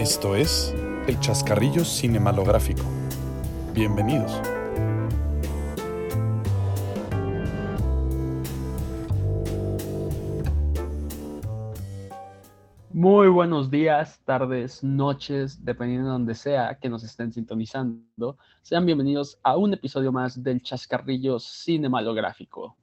Esto es El Chascarrillo Cinemalográfico. Bienvenidos. Muy buenos días, tardes, noches, dependiendo de donde sea que nos estén sintonizando. Sean bienvenidos a un episodio más del Chascarrillo Cinemalográfico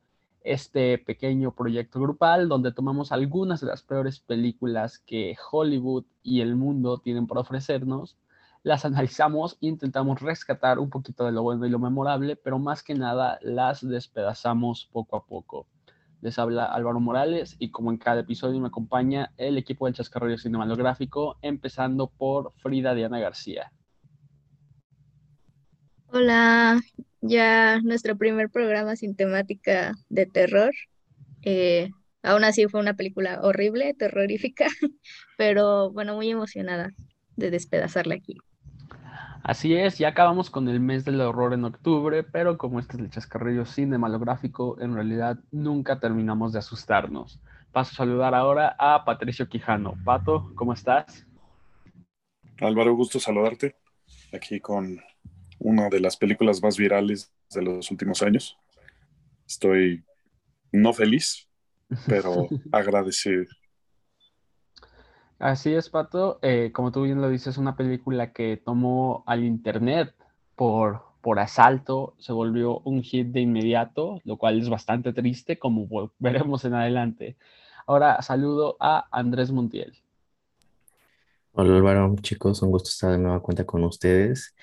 este pequeño proyecto grupal donde tomamos algunas de las peores películas que Hollywood y el mundo tienen para ofrecernos, las analizamos e intentamos rescatar un poquito de lo bueno y lo memorable, pero más que nada las despedazamos poco a poco. Les habla Álvaro Morales y como en cada episodio me acompaña el equipo del Chascarrillo Cinematográfico, empezando por Frida Diana García. Hola, ya nuestro primer programa sin temática de terror. Eh, aún así fue una película horrible, terrorífica, pero bueno, muy emocionada de despedazarla aquí. Así es, ya acabamos con el mes del horror en octubre, pero como este es el chascarrillo cinemalográfico, en realidad nunca terminamos de asustarnos. Paso a saludar ahora a Patricio Quijano. Pato, ¿cómo estás? Álvaro, gusto saludarte aquí con una de las películas más virales de los últimos años. Estoy no feliz, pero agradecido. Así es, Pato. Eh, como tú bien lo dices, una película que tomó al Internet por, por asalto, se volvió un hit de inmediato, lo cual es bastante triste, como veremos en adelante. Ahora saludo a Andrés Montiel. Hola Álvaro, chicos, un gusto estar de nueva cuenta con ustedes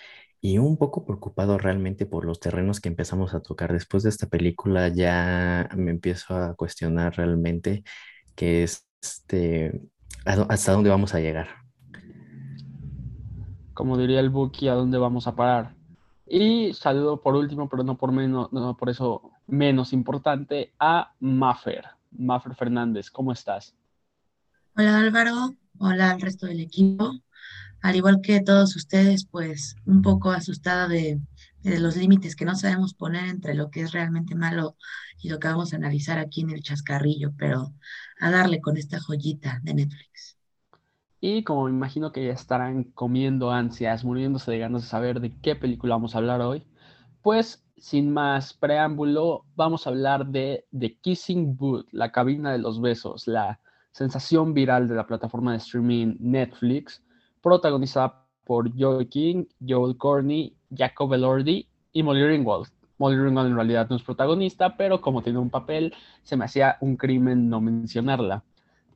y un poco preocupado realmente por los terrenos que empezamos a tocar. Después de esta película ya me empiezo a cuestionar realmente que es este, hasta dónde vamos a llegar. Como diría el Buki, ¿a dónde vamos a parar? Y saludo por último, pero no por menos, no por eso menos importante, a Maffer. Maffer Fernández, ¿cómo estás? Hola Álvaro, hola al resto del equipo al igual que todos ustedes, pues un poco asustada de, los límites que no sabemos poner entre lo que es realmente malo y lo que vamos a analizar aquí en el chascarrillo, pero a darle con esta joyita de Netflix. Y como me imagino que ya estarán comiendo ansias, muriéndose de ganas de saber de qué película vamos a hablar hoy, pues sin más preámbulo, vamos a hablar de The Kissing Booth, la cabina de los besos, la sensación viral de la plataforma de streaming Netflix, protagonizada por Joey King, Joel Corney, Jacob Elordi y Molly Ringwald. Molly Ringwald en realidad no es protagonista, pero como tiene un papel, se me hacía un crimen no mencionarla.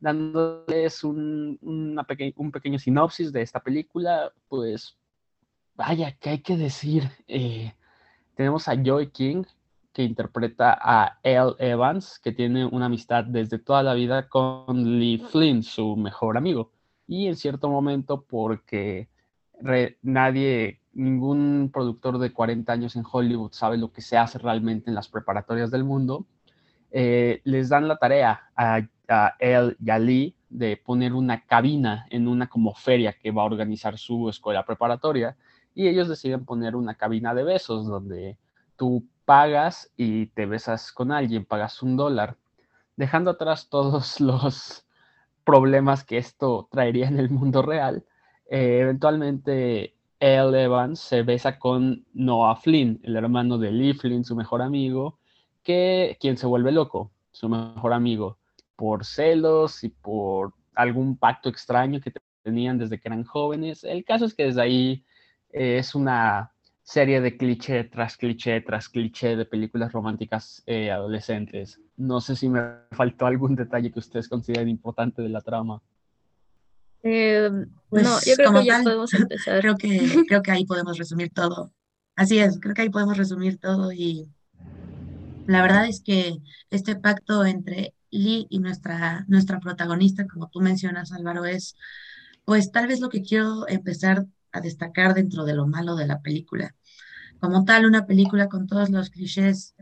Dándoles un, un pequeño sinopsis de esta película, pues vaya, ¿qué hay que decir? Eh, tenemos a Joey King, que interpreta a Elle Evans, que tiene una amistad desde toda la vida con Lee Flynn, su mejor amigo y en cierto momento porque nadie, ningún productor de 40 años en Hollywood sabe lo que se hace realmente en las preparatorias del mundo, eh, les dan la tarea a, a él y a Lee de poner una cabina en una como feria que va a organizar su escuela preparatoria y ellos deciden poner una cabina de besos donde tú pagas y te besas con alguien, pagas un dólar, dejando atrás todos los problemas que esto traería en el mundo real, eh, eventualmente Elle Evans se besa con Noah Flynn, el hermano de Lee Flynn, su mejor amigo, que quien se vuelve loco, su mejor amigo, por celos y por algún pacto extraño que tenían desde que eran jóvenes. El caso es que desde ahí eh, es una serie de cliché tras cliché tras cliché de películas románticas eh, adolescentes. No sé si me faltó algún detalle que ustedes consideren importante de la trama. Eh, pues, no, yo creo que ya podemos empezar. Creo que, creo que ahí podemos resumir todo. Así es, creo que ahí podemos resumir todo y la verdad es que este pacto entre Lee y nuestra, nuestra protagonista, como tú mencionas, Álvaro, es pues tal vez lo que quiero empezar a destacar dentro de lo malo de la película. Como tal, una película con todos los clichés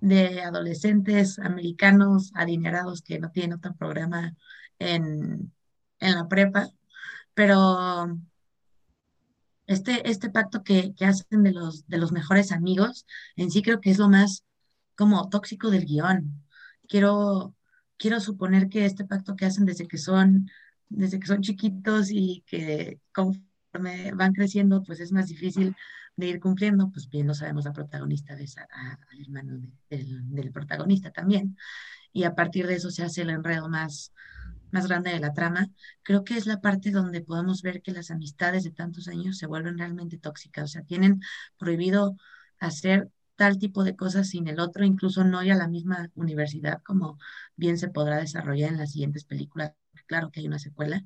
de adolescentes americanos adinerados que no tienen otro programa en, en la prepa, pero este, este pacto que, que, hacen de los, de los mejores amigos, en sí creo que es lo más como tóxico del guion. Quiero, quiero suponer que este pacto que hacen desde que son desde que son chiquitos y que van creciendo, pues es más difícil de ir cumpliendo, pues bien lo sabemos la protagonista de esa, al hermano del, del, protagonista también, y a partir de eso se hace el enredo más, más grande de la trama, creo que es la parte donde podemos ver que las amistades de tantos años se vuelven realmente tóxicas, o sea, tienen prohibido hacer tal tipo de cosas sin el otro, incluso no ir a la misma universidad, como bien se podrá desarrollar en las siguientes películas, claro que hay una secuela,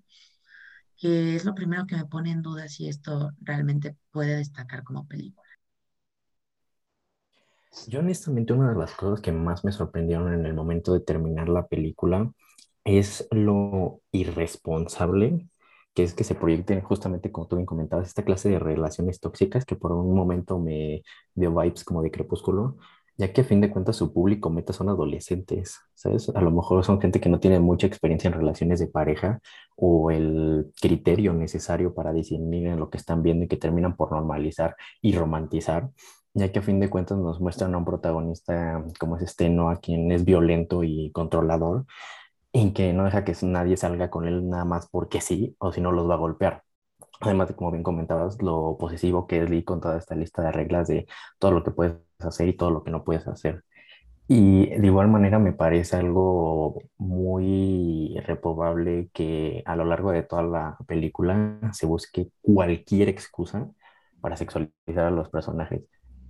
que es lo primero que me pone en duda si esto realmente puede destacar como película. Yo honestamente una de las cosas que más me sorprendieron en el momento de terminar la película es lo irresponsable que es que se proyecten justamente como tú bien comentabas, esta clase de relaciones tóxicas que por un momento me dio vibes como de crepúsculo, ya que a fin de cuentas su público meta son adolescentes, ¿sabes? A lo mejor son gente que no tiene mucha experiencia en relaciones de pareja o el criterio necesario para discernir en lo que están viendo y que terminan por normalizar y romantizar, ya que a fin de cuentas nos muestran a un protagonista como es este a quien es violento y controlador, en que no deja que nadie salga con él nada más porque sí, o si no los va a golpear. Además de, como bien comentabas, lo posesivo que es Lee con toda esta lista de reglas de todo lo que puedes hacer y todo lo que no puedes hacer. Y de igual manera me parece algo muy reprobable que a lo largo de toda la película se busque cualquier excusa para sexualizar a los personajes,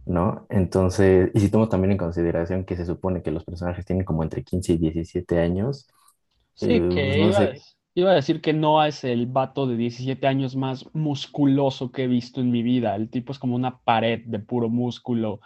¿no? Entonces, y si tomo también en consideración que se supone que los personajes tienen como entre 15 y 17 años, Sí, eh, que iba, a decir que Noah es el vato de 17 años más musculoso que he visto en mi vida. El tipo es como una pared de puro músculo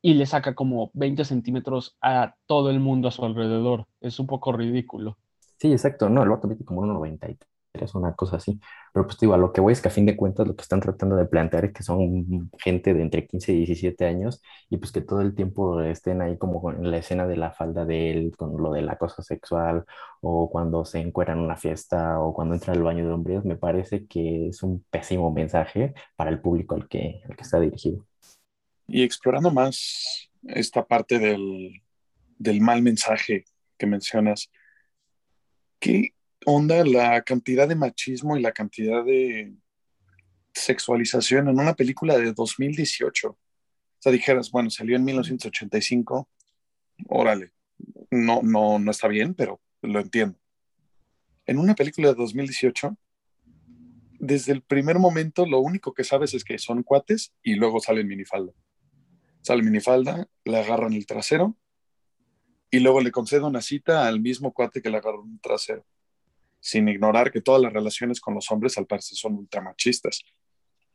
y le saca como 20 centímetros a todo el mundo a su alrededor. Es un poco ridículo. Sí, exacto. No, el vato mide como 1,93 es una cosa así. Pero pues digo, a lo que voy es que a fin de cuentas lo que están tratando de plantear es que son gente de entre 15 y 17 años y pues que todo el tiempo estén ahí como en la escena de la falda de él, con lo del acoso sexual o cuando se encuera en una fiesta o cuando entra al baño de hombres, me parece que es un pésimo mensaje para el público al que, al que está dirigido. Y explorando más esta parte del, del mal mensaje que mencionas, ¿qué, onda la cantidad de machismo y la cantidad de sexualización en una película de 2018. O sea, dijeras, bueno, salió en 1985, órale, no, no, no está bien, pero lo entiendo. En una película de 2018, desde el primer momento lo único que sabes es que son cuates y luego sale en minifalda. Sale minifalda, le agarran el trasero y luego le concede una cita al mismo cuate que le agarró el trasero sin ignorar que todas las relaciones con los hombres al parecer son ultramachistas.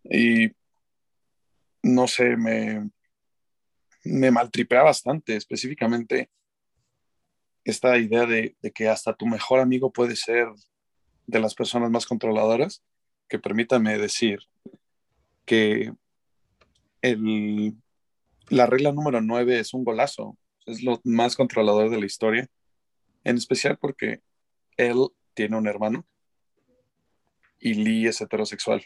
Y no sé, me, me maltripea bastante, específicamente esta idea de, que hasta tu mejor amigo puede ser de las personas más controladoras, que permítame decir que el, la regla número 9 es un golazo, es lo más controlador de la historia, en especial porque él tiene un hermano y Lee es heterosexual.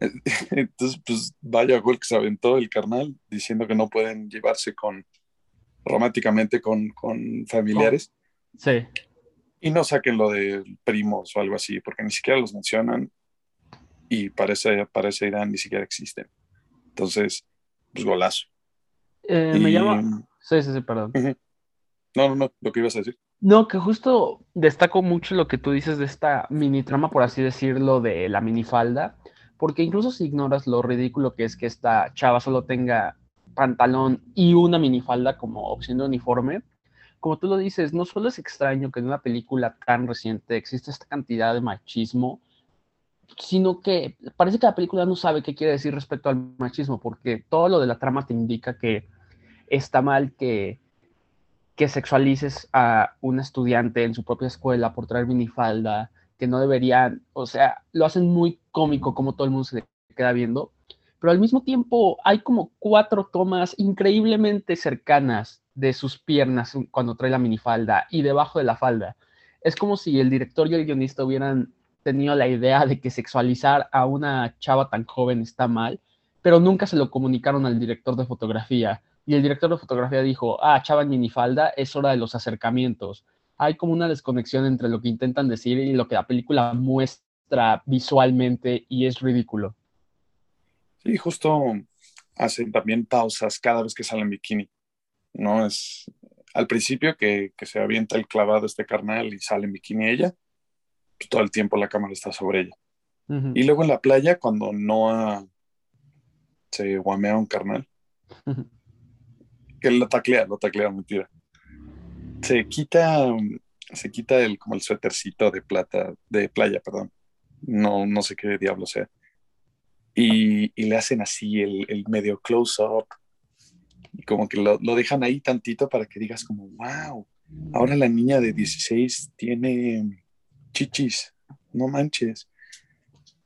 Entonces, pues vaya gol que se aventó el carnal diciendo que no pueden llevarse con románticamente con, familiares. Sí. Y no saquen lo de primos o algo así, porque ni siquiera los mencionan y parece, parece Irán ni siquiera existen. Entonces, pues golazo. Eh, me llama. Sí, sí, sí, perdón. No, no, no, lo que ibas a decir. No, que justo destaco mucho lo que tú dices de esta mini trama, por así decirlo, de la minifalda, porque incluso si ignoras lo ridículo que es que esta chava solo tenga pantalón y una minifalda como opción de uniforme, como tú lo dices, no solo es extraño que en una película tan reciente exista esta cantidad de machismo, sino que parece que la película no sabe qué quiere decir respecto al machismo, porque todo lo de la trama te indica que está mal que que sexualices a un estudiante en su propia escuela por traer minifalda, que no deberían, o sea, lo hacen muy cómico como todo el mundo se queda viendo, pero al mismo tiempo hay como cuatro tomas increíblemente cercanas de sus piernas cuando trae la minifalda y debajo de la falda. Es como si el director y el guionista hubieran tenido la idea de que sexualizar a una chava tan joven está mal, pero nunca se lo comunicaron al director de fotografía y el director de fotografía dijo, ah, chava minifalda, es hora de los acercamientos. hay como una desconexión entre lo que intentan decir y lo que la película muestra visualmente y es ridículo. Sí, justo hacen también pausas cada vez que sale en bikini. ¿no? Es al principio que, se avienta el clavado este carnal y sale en bikini ella, pues todo el tiempo la cámara está sobre ella. Y luego en la playa, cuando Noah se guamea un carnal, que lo taclea, lo taclea, mentira. Se quita, se quita el, como el suétercito de plata, de playa, perdón. No, no sé qué diablo sea. Y, le hacen así el, el medio close-up y como que lo, dejan ahí tantito para que digas como, wow, ahora la niña de 16 tiene chichis, no manches.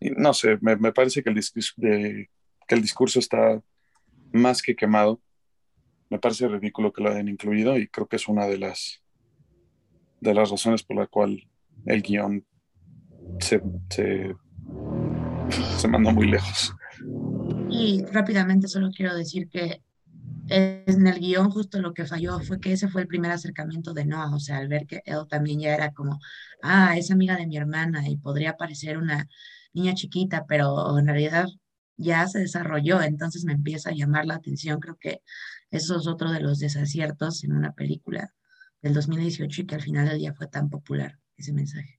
Y no sé, me, parece que el, discurso que el discurso está más que quemado. Me parece ridículo que lo hayan incluido y creo que es una de las, de las razones por la cual el guion se, se, se mandó muy lejos. Y rápidamente solo quiero decir que en el guion justo lo que falló fue que ese fue el primer acercamiento de Noah, o sea, al ver que él también ya era como, ah, es amiga de mi hermana y podría parecer una niña chiquita, pero en realidad ya se desarrolló, entonces me empieza a llamar la atención, creo que eso es otro de los desaciertos en una película del 2018 y que al final del día fue tan popular ese mensaje.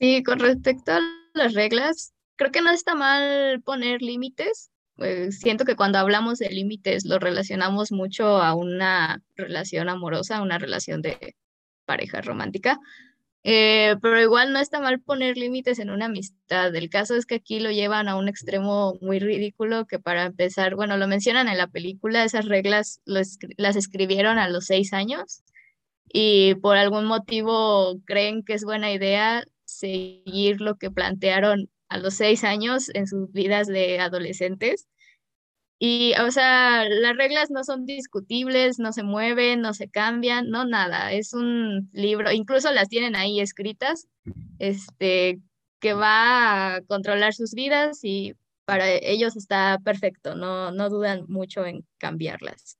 Sí, con respecto a las reglas, creo que no está mal poner límites, pues, siento que cuando hablamos de límites lo relacionamos mucho a una relación amorosa, una relación de pareja romántica, eh, pero igual no está mal poner límites en una amistad. El caso es que aquí lo llevan a un extremo muy ridículo que para empezar, bueno, lo mencionan en la película, esas reglas las escribieron a los seis años y por algún motivo creen que es buena idea seguir lo que plantearon a los seis años en sus vidas de adolescentes. Y, o sea, las reglas no son discutibles, no se mueven, no se cambian, no nada. Es un libro, incluso las tienen ahí escritas, este, que va a controlar sus vidas y para ellos está perfecto, no, no dudan mucho en cambiarlas.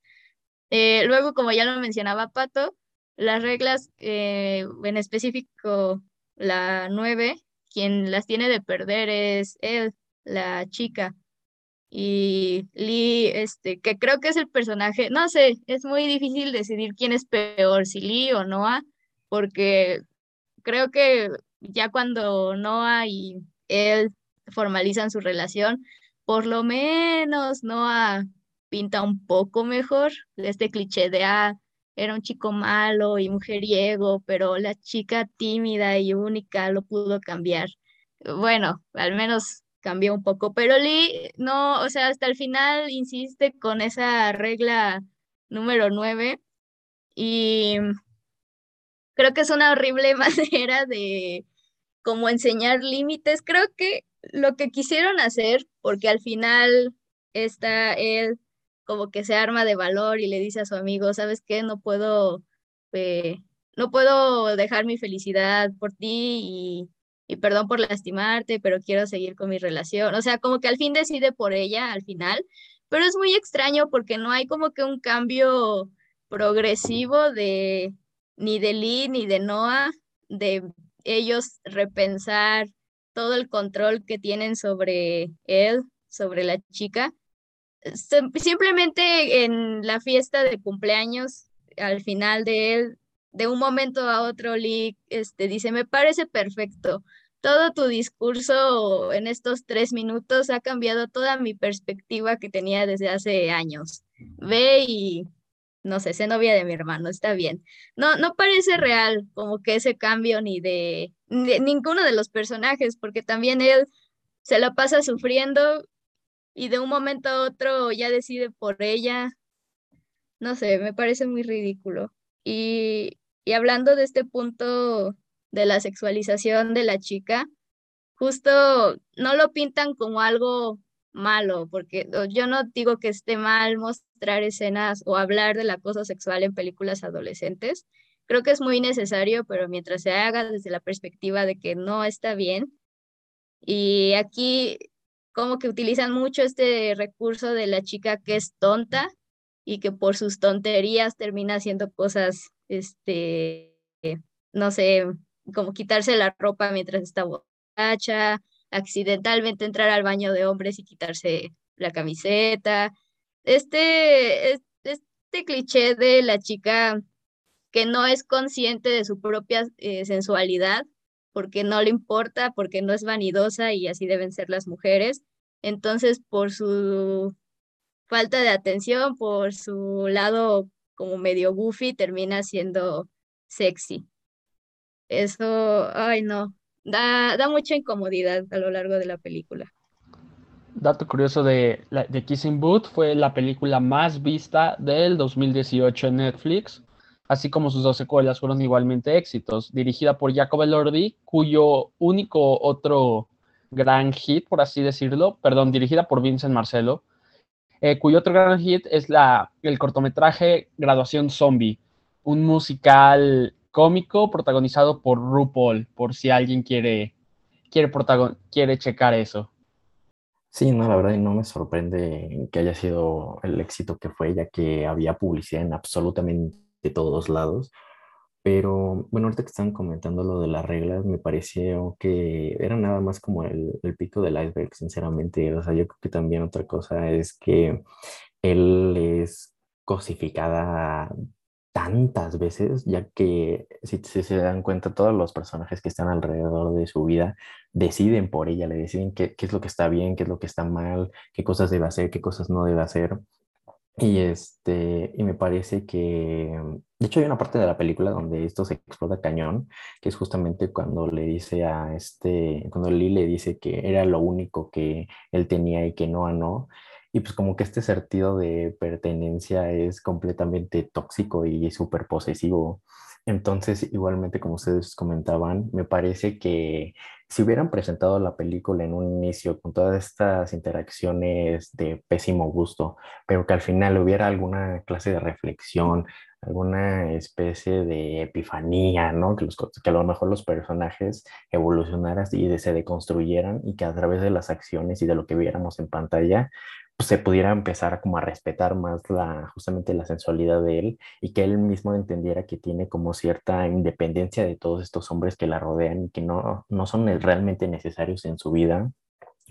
Eh, luego, como ya lo mencionaba Pato, las reglas, eh, en específico la 9, quien las tiene de perder es él, la chica. Y Lee, este, que creo que es el personaje, no sé, es muy difícil decidir quién es peor, si Lee o Noah, porque creo que ya cuando Noah y él formalizan su relación, por lo menos Noah pinta un poco mejor este cliché de, ah, era un chico malo y mujeriego, pero la chica tímida y única lo pudo cambiar. Bueno, al menos cambió un poco, pero Lee no, o sea, hasta el final insiste con esa regla número 9 y creo que es una horrible manera de como enseñar límites. Creo que lo que quisieron hacer, porque al final está él como que se arma de valor y le dice a su amigo, ¿sabes qué? No puedo, eh, no puedo dejar mi felicidad por ti y, y perdón por lastimarte, pero quiero seguir con mi relación. O sea, como que al fin decide por ella al final, pero es muy extraño porque no hay como que un cambio progresivo de ni de Lee ni de Noah, de ellos repensar todo el control que tienen sobre él, sobre la chica simplemente en la fiesta de cumpleaños, al final de él, de un momento a otro, Lee este, dice, me parece perfecto. Todo tu discurso en estos tres minutos ha cambiado toda mi perspectiva que tenía desde hace años. Ve y, no sé, sé novia de mi hermano, está bien. No, no parece real como que ese cambio ni de, de ninguno de los personajes, porque también él se lo pasa sufriendo y de un momento a otro ya decide por ella. No sé, me parece muy ridículo. Y, y hablando de este punto de la sexualización de la chica, justo no lo pintan como algo malo, porque yo no digo que esté mal mostrar escenas o hablar del acoso sexual en películas adolescentes. Creo que es muy necesario, pero mientras se haga desde la perspectiva de que no está bien. Y aquí como que utilizan mucho este recurso de la chica que es tonta y que por sus tonterías termina haciendo cosas este, no sé, como quitarse la ropa mientras está borracha, accidentalmente entrar al baño de hombres y quitarse la camiseta. Este, este cliché de la chica que no es consciente de su propia eh, sensualidad, porque no le importa, porque no es vanidosa y así deben ser las mujeres. Entonces, por su falta de atención, por su lado como medio goofy, termina siendo sexy. Eso, ay no, da, da mucha incomodidad a lo largo de la película. Dato curioso de, de Kissing Booth, fue la película más vista del 2018 en Netflix, así como sus dos secuelas fueron igualmente éxitos. Dirigida por Jacob Elordi, cuyo único otro gran hit, por así decirlo, perdón, dirigida por Vincent Marcelo, eh, cuyo otro gran hit es la, el cortometraje Graduación Zombie, un musical cómico protagonizado por RuPaul, por si alguien quiere, quiere, quiere checar eso. Sí, no, la verdad no me sorprende que haya sido el éxito que fue, ya que había publicidad en absolutamente todos lados. Pero bueno, ahorita que están comentando lo de las reglas, me pareció que era nada más como el, el pico del iceberg, sinceramente. O sea, yo creo que también otra cosa es que él es cosificada tantas veces, ya que si, se dan cuenta, todos los personajes que están alrededor de su vida deciden por ella, le deciden qué, qué, es lo que está bien, qué es lo que está mal, qué cosas debe hacer, qué cosas no debe hacer. Y, este, y me parece que, de hecho hay una parte de la película donde esto se explota cañón, que es justamente cuando le dice a este, cuando Lee le dice que era lo único que él tenía y que no a no, y pues como que este sentido de pertenencia es completamente tóxico y súper posesivo. Entonces, igualmente como ustedes comentaban, me parece que si hubieran presentado la película en un inicio con todas estas interacciones de pésimo gusto, pero que al final hubiera alguna clase de reflexión, alguna especie de epifanía, ¿no? Que, los, que a lo mejor los personajes evolucionaran y se deconstruyeran y que a través de las acciones y de lo que viéramos en pantalla se pudiera empezar como a respetar más la, justamente la sensualidad de él y que él mismo entendiera que tiene como cierta independencia de todos estos hombres que la rodean y que no, no son realmente necesarios en su vida.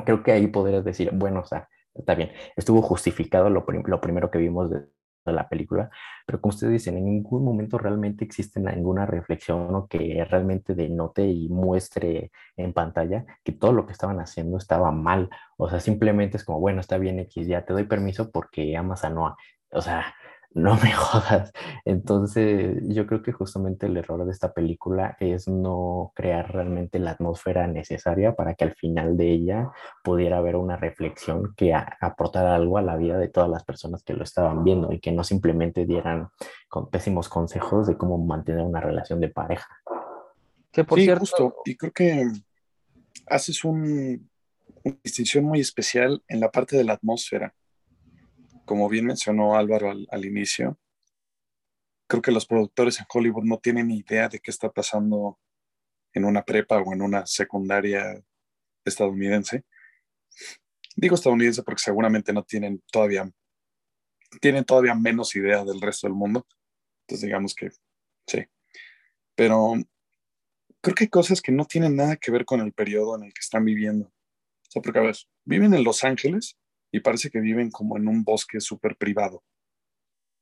Creo que ahí podrías decir, bueno, o sea, está bien, estuvo justificado lo, lo primero que vimos de, de la película, pero como ustedes dicen, en ningún momento realmente existe ninguna reflexión o que realmente denote y muestre en pantalla que todo lo que estaban haciendo estaba mal. O sea, simplemente es como, bueno, está bien X, ya te doy permiso porque amas a Noah. O sea, no me jodas. Entonces, yo creo que justamente el error de esta película es no crear realmente la atmósfera necesaria para que al final de ella pudiera haber una reflexión que aportara algo a la vida de todas las personas que lo estaban viendo y que no simplemente dieran con pésimos consejos de cómo mantener una relación de pareja. Que por sí, cierto... justo. Y creo que haces un, una distinción muy especial en la parte de la atmósfera como bien mencionó Álvaro al, inicio, creo que los productores en Hollywood no tienen idea de qué está pasando en una prepa o en una secundaria estadounidense. Digo estadounidense porque seguramente no tienen todavía, tienen todavía menos idea del resto del mundo. Entonces digamos que sí. Pero creo que hay cosas que no tienen nada que ver con el periodo en el que están viviendo. O sea, porque a ver, viven en Los Ángeles y parece que viven como en un bosque súper privado.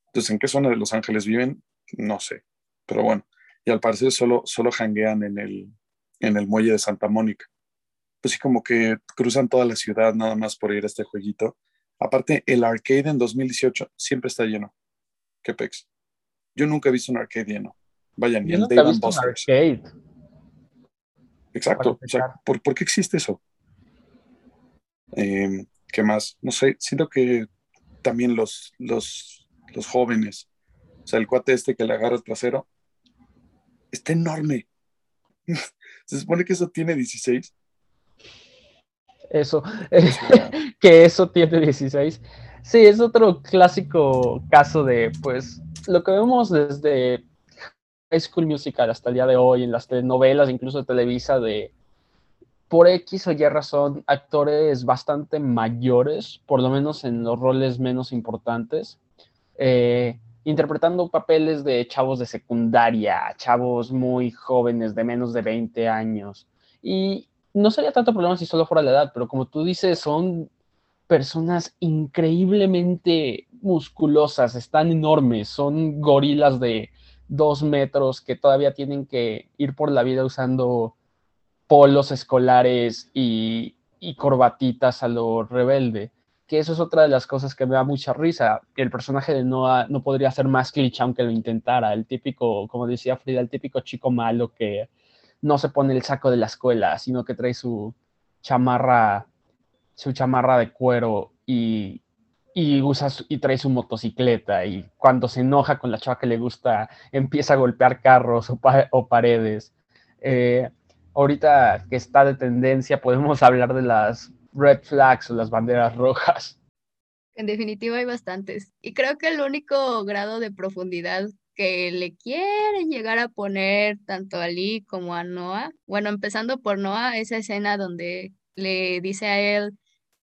Entonces, ¿en qué zona de Los Ángeles viven? No sé, pero bueno, y al parecer solo, solo janguean en el, en el muelle de Santa Mónica. Pues sí, como que cruzan toda la ciudad nada más por ir a este jueguito. Aparte, el arcade en 2018 siempre está lleno. ¿Qué pex? Yo nunca he visto un arcade lleno. Vaya, ni el Dave Arcade. Exacto. O sea, ¿por, ¿por, qué existe eso? Eh, ¿Qué más? No sé, siento que también los, los, los jóvenes, o sea, el cuate este que le agarra el trasero, está enorme. Se supone que eso tiene 16. Eso, que eso tiene 16. Sí, es otro clásico caso de, pues, lo que vemos desde High School Musical hasta el día de hoy, en las telenovelas, incluso de Televisa, de por X o Y razón, actores bastante mayores, por lo menos en los roles menos importantes, eh, interpretando papeles de chavos de secundaria, chavos muy jóvenes de menos de 20 años. Y no sería tanto problema si solo fuera la edad, pero como tú dices, son personas increíblemente musculosas, están enormes, son gorilas de dos metros que todavía tienen que ir por la vida usando polos escolares y, y corbatitas a lo rebelde que eso es otra de las cosas que me da mucha risa. El personaje de Noah no podría ser más cliché aunque lo intentara. El típico, como decía Frida, el típico chico malo que no se pone el saco de la escuela, sino que trae su chamarra, su chamarra de cuero y, y usa y trae su motocicleta y cuando se enoja con la chava que le gusta empieza a golpear carros o, paredes. Eh, ahorita que está de tendencia podemos hablar de las red flags o las banderas rojas. En definitiva hay bastantes. Y creo que el único grado de profundidad que le quieren llegar a poner tanto a Lee como a Noah, bueno, empezando por Noah, esa escena donde le dice a él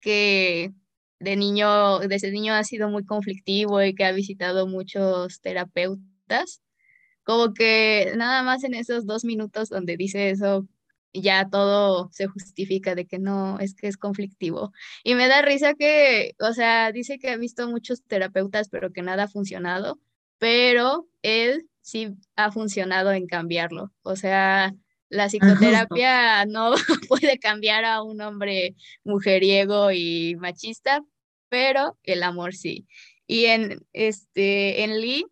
que de niño, desde niño ha sido muy conflictivo y que ha visitado muchos terapeutas, como que nada más en esos dos minutos donde dice eso, ya todo se justifica de que no, es que es conflictivo. Y me da risa que, o sea, dice que ha visto muchos terapeutas, pero que nada ha funcionado, pero él sí ha funcionado en cambiarlo. O sea, la psicoterapia no puede cambiar a un hombre mujeriego y machista, pero el amor sí. Y en, este, en Lee,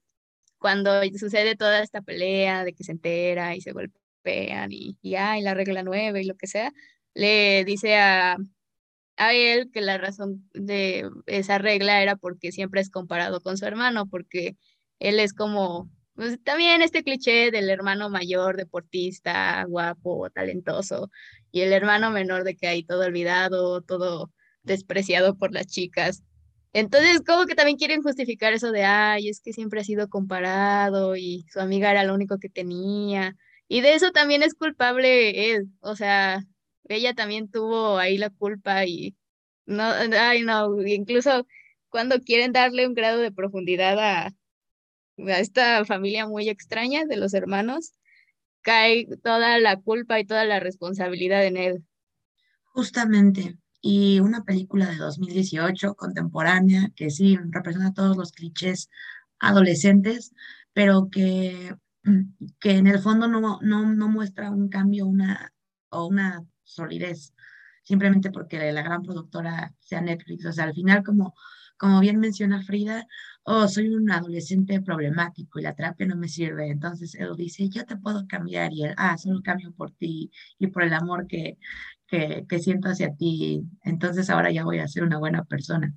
cuando sucede toda esta pelea de que se entera y se golpea, y, y, y la regla nueve y lo que sea, le dice a, a él que la razón de esa regla era porque siempre es comparado con su hermano, porque él es como, pues, también este cliché del hermano mayor, deportista, guapo, talentoso, y el hermano menor de que hay todo olvidado, todo despreciado por las chicas. Entonces, como que también quieren justificar eso de, ay, es que siempre ha sido comparado y su amiga era lo único que tenía. Y de eso también es culpable él, o sea, ella también tuvo ahí la culpa y no, ay no, incluso cuando quieren darle un grado de profundidad a, a esta familia muy extraña de los hermanos, cae toda la culpa y toda la responsabilidad en él. Justamente, y una película de 2018 contemporánea que sí representa todos los clichés adolescentes, pero que que en el fondo no, no, muestra un cambio una, o una solidez, simplemente porque la gran productora sea Netflix. O sea, al final, como, como bien menciona Frida, oh, soy un adolescente problemático y la terapia no me sirve. Entonces él dice, yo te puedo cambiar y él, ah, solo cambio por ti y por el amor que, que, que siento hacia ti. Entonces ahora ya voy a ser una buena persona.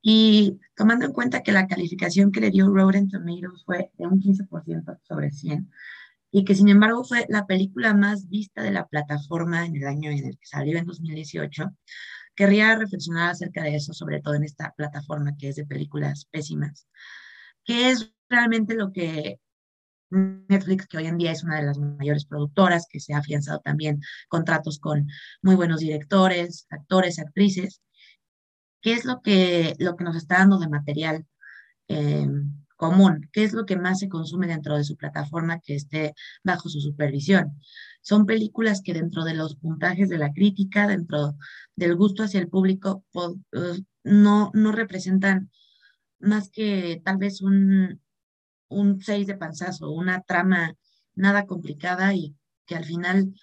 Y tomando en cuenta que la calificación que le dio Rotten Tomatoes fue de un 15% sobre 100, y que sin embargo fue la película más vista de la plataforma en el año en el que salió en 2018, querría reflexionar acerca de eso, sobre todo en esta plataforma que es de películas pésimas. ¿Qué es realmente lo que Netflix, que hoy en día es una de las mayores productoras, que se ha afianzado también contratos con muy buenos directores, actores, actrices, qué es lo que, lo que nos está dando de material eh, común, qué es lo que más se consume dentro de su plataforma que esté bajo su supervisión. Son películas que dentro de los puntajes de la crítica, dentro del gusto hacia el público, eh, no, no representan más que tal vez un, un seis de panzazo, una trama nada complicada y que al final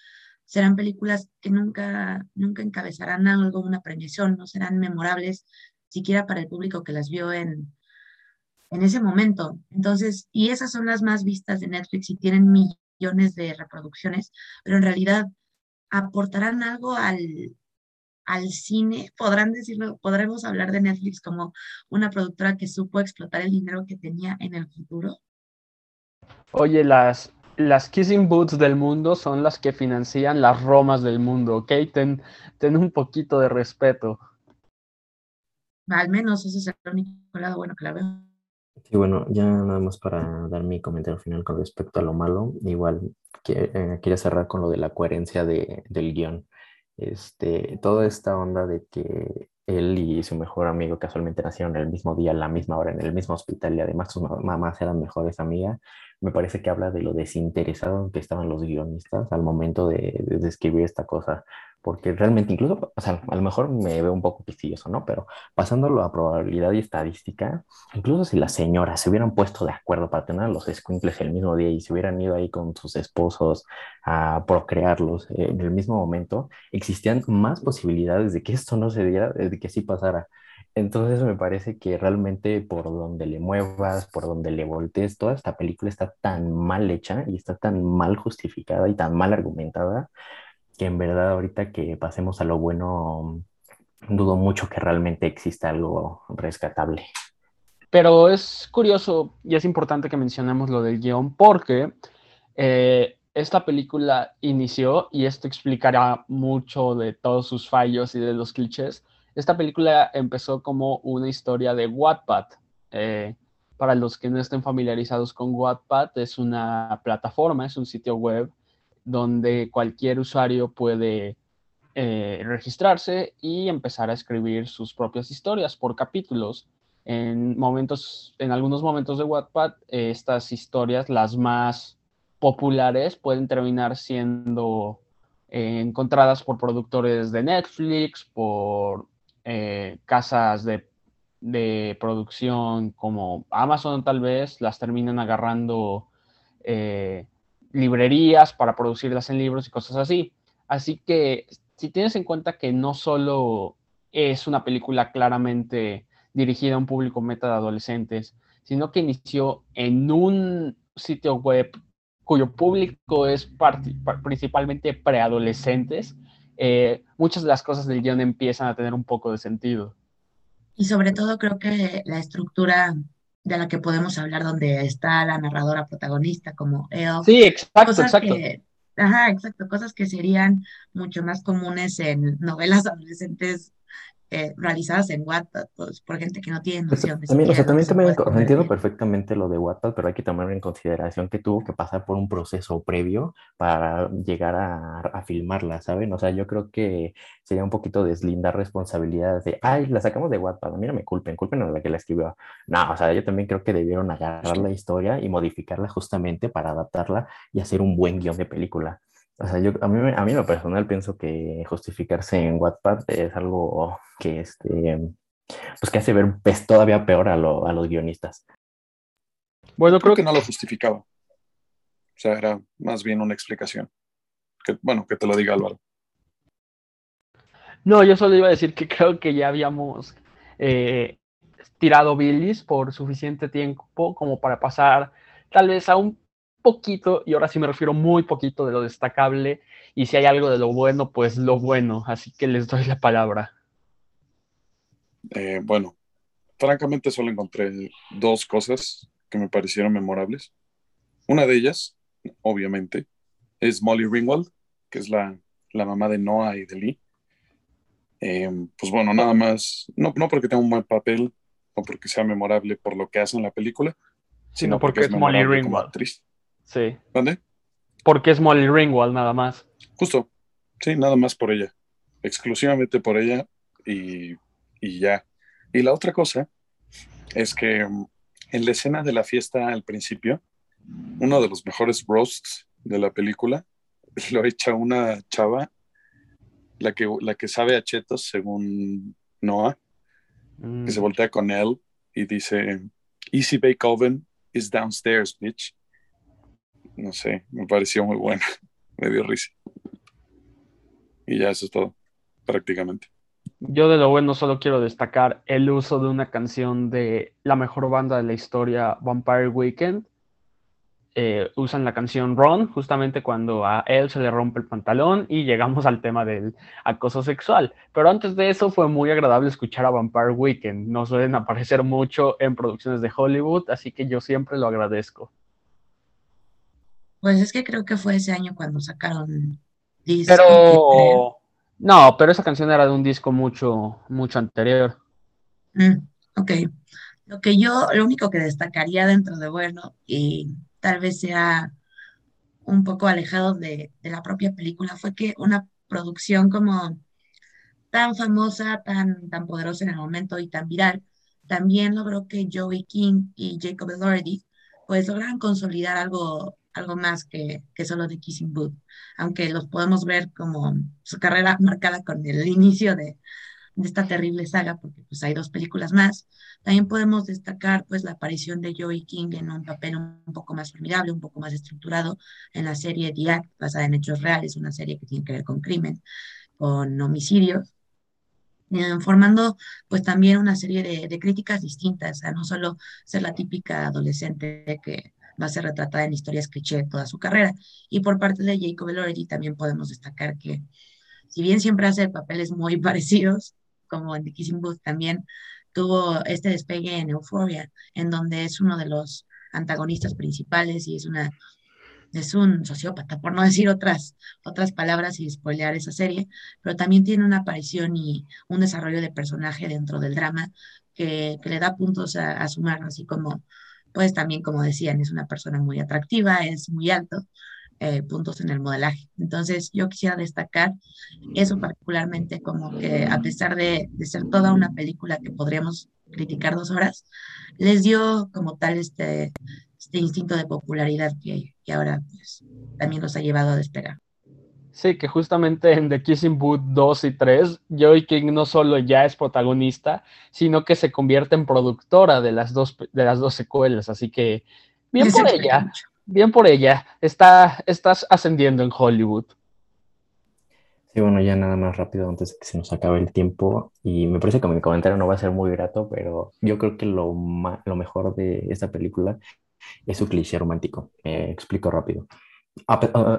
serán películas que nunca, nunca encabezarán algo, una premiación, no serán memorables siquiera para el público que las vio en, en ese momento. Entonces, y esas son las más vistas de Netflix y tienen millones de reproducciones, pero en realidad aportarán algo al, al cine, podrán decirlo, podremos hablar de Netflix como una productora que supo explotar el dinero que tenía en el futuro. Oye, las, las kissing boots del mundo son las que financian las Romas del mundo, ¿ok? Ten, ten un poquito de respeto. Al menos ese es el único lado bueno que la veo. Sí, bueno, ya nada más para dar mi comentario final con respecto a lo malo, igual que, eh, cerrar con lo de la coherencia de, del guion. Este, toda esta onda de que él y su mejor amigo casualmente nacieron el mismo día, la misma hora, en el mismo hospital y además sus mamás eran mejores amigas, me parece que habla de lo desinteresado que estaban los guionistas al momento de, de escribir esta cosa porque realmente incluso, o sea, a lo mejor me veo un poco quistilloso, ¿no? Pero pasándolo a probabilidad y estadística, incluso si las señoras se hubieran puesto de acuerdo para tener a los squinkles el mismo día y se hubieran ido ahí con sus esposos a procrearlos en el mismo momento, existían más posibilidades de que esto no se diera, de que sí pasara. Entonces me parece que realmente por donde le muevas, por donde le voltees, toda esta película está tan mal hecha y está tan mal justificada y tan mal argumentada que en verdad ahorita que pasemos a lo bueno, dudo mucho que realmente exista algo rescatable. Pero es curioso y es importante que mencionemos lo del guion porque eh, esta película inició, y esto explicará mucho de todos sus fallos y de los clichés, esta película empezó como una historia de Wattpad. Eh, para los que no estén familiarizados con Wattpad, es una plataforma, es un sitio web donde cualquier usuario puede eh, registrarse y empezar a escribir sus propias historias por capítulos. En, momentos, en algunos momentos de Wattpad, eh, estas historias, las más populares, pueden terminar siendo eh, encontradas por productores de Netflix, por casas de, de, producción como Amazon tal vez, las terminan agarrando librerías para producirlas en libros y cosas así. Así que si tienes en cuenta que no solo es una película claramente dirigida a un público meta de adolescentes, sino que inició en un sitio web cuyo público es principalmente preadolescentes, eh, muchas de las cosas del guion empiezan a tener un poco de sentido. Y sobre todo creo que la estructura de la que podemos hablar, donde está la narradora protagonista como Elle. Sí, exacto, exacto. ajá, exacto, cosas que serían mucho más comunes en novelas adolescentes eh, realizadas en Wattpad pues, por gente que no tiene noción de También, o sea, también, entiendo perfectamente lo de Wattpad, pero hay que tomar en consideración que tuvo que pasar por un proceso previo para llegar a, a filmarla, ¿saben? O sea, yo creo que sería un poquito deslindar responsabilidades de, ay, la sacamos de Wattpad, a mí no me culpen, culpen a la que la escribió. No, o sea, yo también creo que debieron agarrar la historia y modificarla justamente para adaptarla y hacer un buen guion de película. O sea, yo, a mí, a mí en lo personal pienso que justificarse en Wattpad es algo que, este, pues que hace ver pues, todavía peor a, lo, a los guionistas. Bueno, creo que no lo justificaba. O sea, era más bien una explicación. Que, bueno, que te lo diga Álvaro. No, yo solo iba a decir que creo que ya habíamos eh, tirado Billys por suficiente tiempo como para pasar tal vez a un poquito, y ahora sí me refiero muy poquito de lo destacable, y si hay algo de lo bueno, pues lo bueno, así que les doy la palabra. Eh, bueno, francamente solo encontré dos cosas que me parecieron memorables. Una de ellas, obviamente, es Molly Ringwald, que es la, mamá de Noah y de Lee. Eh, pues bueno, nada más, no, no porque tenga un buen papel o porque sea memorable por lo que hace en la película, sino porque, es, Molly Ringwald. actriz. Sí. ¿Dónde? Porque es Molly Ringwald nada más. Justo. Sí, nada más por ella. Exclusivamente por ella y, y ya. Y la otra cosa es que mm, en la escena de la fiesta al principio, uno de los mejores roasts de la película lo echa una chava, la que, la que sabe a chetos, según Noah, que se mm. voltea con él y dice, Easy Bake Oven is downstairs, bitch no sé, me pareció muy buena, me dio risa. Y ya eso es todo, prácticamente. Yo de lo bueno solo quiero destacar el uso de una canción de la mejor banda de la historia, Vampire Weekend. Eh, usan la canción Ron justamente cuando a él se le rompe el pantalón y llegamos al tema del acoso sexual. Pero antes de eso fue muy agradable escuchar a Vampire Weekend. No suelen aparecer mucho en producciones de Hollywood, así que yo siempre lo agradezco. Pues es que creo que fue ese año cuando sacaron disco. Pero no, pero esa canción era de un disco mucho, mucho anterior. Mm, ok. Lo que yo, lo único que destacaría dentro de bueno, y tal vez sea un poco alejado de, de la propia película, fue que una producción como tan famosa, tan, tan poderosa en el momento y tan viral, también logró que Joey King y Jacob Elordi pues lograran consolidar algo, algo más que, que solo de Kissing Booth, aunque los podemos ver como su carrera marcada con el inicio de, esta terrible saga, porque pues hay dos películas más. También podemos destacar pues la aparición de Joey King en un papel un, poco más formidable, un poco más estructurado en la serie The Act, basada en hechos reales, una serie que tiene que ver con crimen, con homicidios, eh, formando pues también una serie de, de críticas distintas, a no solo ser la típica adolescente que va a ser retratada en historias cliché toda su carrera. Y por parte de Jacob Elordi también podemos destacar que si bien siempre hace papeles muy parecidos, como en The Kissing Booth, también tuvo este despegue en Euphoria, en donde es uno de los antagonistas principales y es una es un sociópata, por no decir otras, otras palabras y spoilear esa serie, pero también tiene una aparición y un desarrollo de personaje dentro del drama que, que le da puntos a, a su mano, así como, pues también como decían, es una persona muy atractiva, es muy alto, eh, puntos en el modelaje. Entonces, yo quisiera destacar eso particularmente como que a pesar de, de, ser toda una película que podríamos criticar dos horas, les dio como tal este, este instinto de popularidad que, que ahora pues, también los ha llevado a despegar. Sí, que justamente en The Kissing Booth 2 y 3, Joey King no solo ya es protagonista, sino que se convierte en productora de las dos, de las dos secuelas, así que bien por ella. Bien por ella. Está, estás ascendiendo en Hollywood. Sí, bueno, ya nada más rápido antes de que se nos acabe el tiempo. Y me parece que mi comentario no va a ser muy grato, pero yo creo que lo, lo mejor de esta película es su cliché romántico. Eh, explico rápido.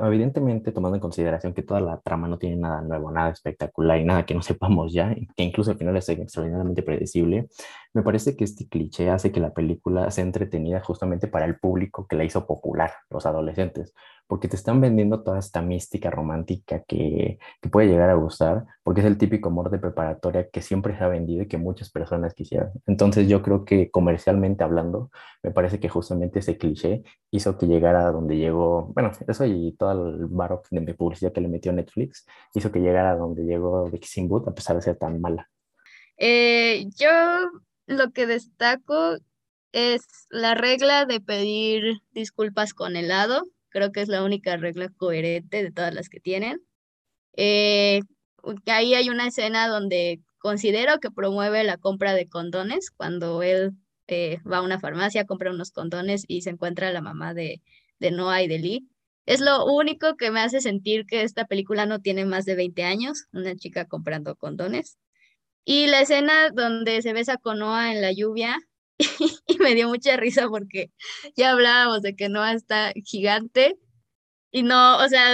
Evidentemente, tomando en consideración que toda la trama no tiene nada nuevo, nada espectacular y nada que no sepamos ya, que incluso al final es extraordinariamente predecible, me parece que este cliché hace que la película sea entretenida justamente para el público que la hizo popular, los adolescentes porque te están vendiendo toda esta mística romántica que, que, puede llegar a gustar, porque es el típico amor de preparatoria que siempre se ha vendido y que muchas personas quisieran. Entonces yo creo que comercialmente hablando, me parece que justamente ese cliché hizo que llegara a donde llegó, bueno, eso y todo el barro de publicidad que le metió Netflix, hizo que llegara a donde llegó Kissing Booth a pesar de ser tan mala. Eh, yo lo que destaco es la regla de pedir disculpas con helado Creo que es la única regla coherente de todas las que tienen. Eh, ahí hay una escena donde considero que promueve la compra de condones cuando él eh, va a una farmacia, compra unos condones y se encuentra la mamá de, de Noah y de Lee. Es lo único que me hace sentir que esta película no tiene más de 20 años, una chica comprando condones. Y la escena donde se besa con Noah en la lluvia, y me dio mucha risa porque ya hablábamos de que Noah está gigante y no, o sea,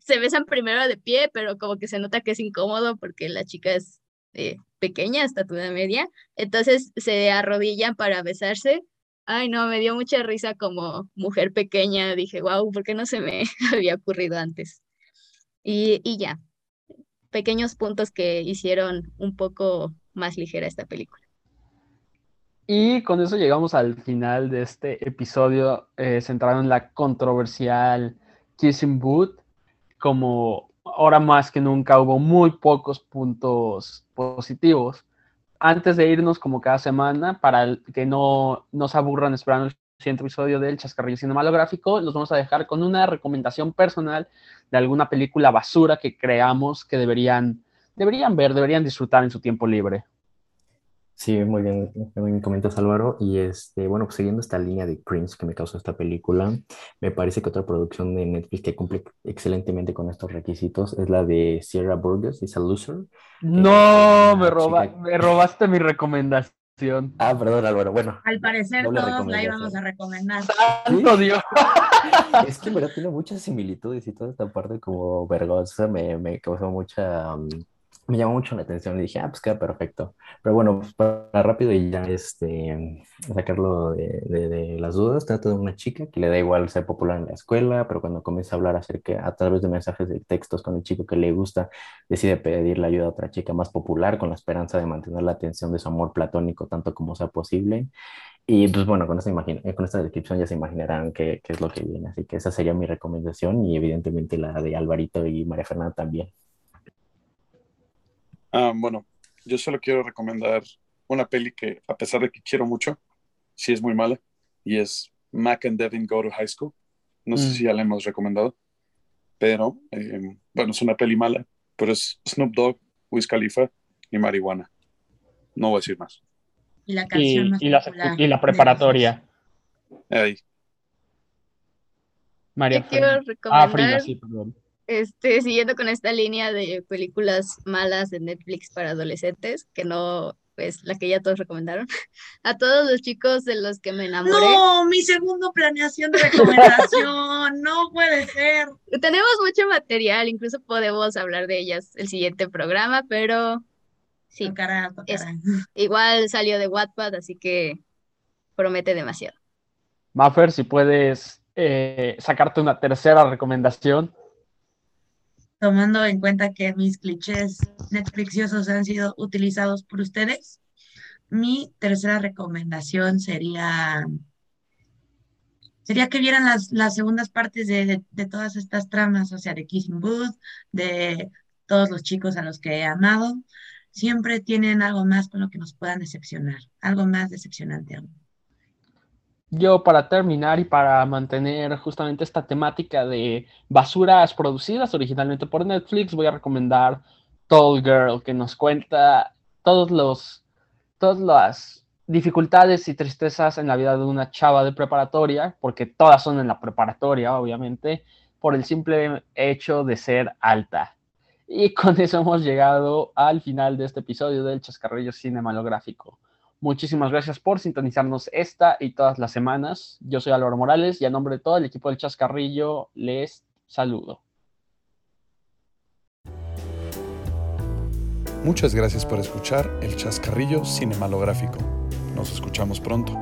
se besan primero de pie, pero como que se nota que es incómodo porque la chica es eh, pequeña, estatura media, entonces se arrodillan para besarse. Ay, no, me dio mucha risa como mujer pequeña. Dije, wow, ¿por qué no se me había ocurrido antes? Y, y ya, pequeños puntos que hicieron un poco más ligera esta película. Y con eso llegamos al final de este episodio eh, centrado en la controversial Kissing Booth. Como ahora más que nunca hubo muy pocos puntos positivos. Antes de irnos como cada semana, para que no nos aburran esperando el siguiente episodio del Chascarrillo Cinematográfico, los vamos a dejar con una recomendación personal de alguna película basura que creamos que deberían, deberían ver, deberían disfrutar en su tiempo libre. Sí, muy bien, muy bien comentas Álvaro. Y este, bueno, pues siguiendo esta línea de Prince que me causó esta película, me parece que otra producción de Netflix que cumple excelentemente con estos requisitos es la de Sierra Burgess, Is a Loser. No, me, roba, me robaste mi recomendación. Ah, perdón Álvaro, bueno. Al parecer todos la íbamos a recomendar. ¡Santo Dios! es que en verdad tiene muchas similitudes y toda esta parte como vergonzosa me, me causó mucha... Um, me llamó mucho la atención y dije, ah, pues queda perfecto. Pero bueno, para rápido y ya este, sacarlo de, de, las dudas, trata de una chica que le da igual ser popular en la escuela, pero cuando comienza a hablar acerca, a través de mensajes de textos con el chico que le gusta, decide pedirle ayuda a otra chica más popular con la esperanza de mantener la atención de su amor platónico tanto como sea posible. Y pues bueno, con esta, con esta descripción ya se imaginarán qué, qué es lo que viene. Así que esa sería mi recomendación y evidentemente la de Alvarito y María Fernanda también. Ah, bueno, yo solo quiero recomendar una peli que, a pesar de que quiero mucho, sí es muy mala, y es Mac and Devin Go to High School. No sé Mm. si ya la hemos recomendado, pero eh, bueno, es una peli mala, pero es Snoop Dogg, Wiz Khalifa y marihuana. No voy a decir más. Y la Y, canción más y la, y preparatoria. Ahí. María Yo quiero Fernanda. Ah, Frida, sí, perdón. Este, siguiendo con esta línea de películas malas de Netflix para adolescentes, que no es la que ya todos recomendaron, a todos los chicos de los que me enamoré. No, mi segundo planeación de recomendación, no puede ser. Tenemos mucho material, incluso podemos hablar de ellas el siguiente programa, pero sí, Tocará, tocará. igual salió de Wattpad, así que promete demasiado. Maffer, si puedes eh, sacarte una tercera recomendación. Tomando en cuenta que mis clichés Netflixiosos han sido utilizados por ustedes, mi tercera recomendación sería, sería que vieran las, las segundas partes de, de, de todas estas tramas, o sea, de Kissing Booth, de todos los chicos a los que he amado. Siempre tienen algo más con lo que nos puedan decepcionar, algo más decepcionante aún. Yo para terminar y para mantener justamente esta temática de basuras producidas originalmente por Netflix, voy a recomendar Tall Girl, que nos cuenta todos los, todas las dificultades y tristezas en la vida de una chava de preparatoria, porque todas son en la preparatoria, obviamente, por el simple hecho de ser alta. Y con eso hemos llegado al final de este episodio del Chascarrillo Cinemalográfico. Muchísimas gracias por sintonizarnos esta y todas las semanas. Yo soy Álvaro Morales y a nombre de todo el equipo del Chascarrillo les saludo. Muchas gracias por escuchar el Chascarrillo Cinemalográfico. Nos escuchamos pronto.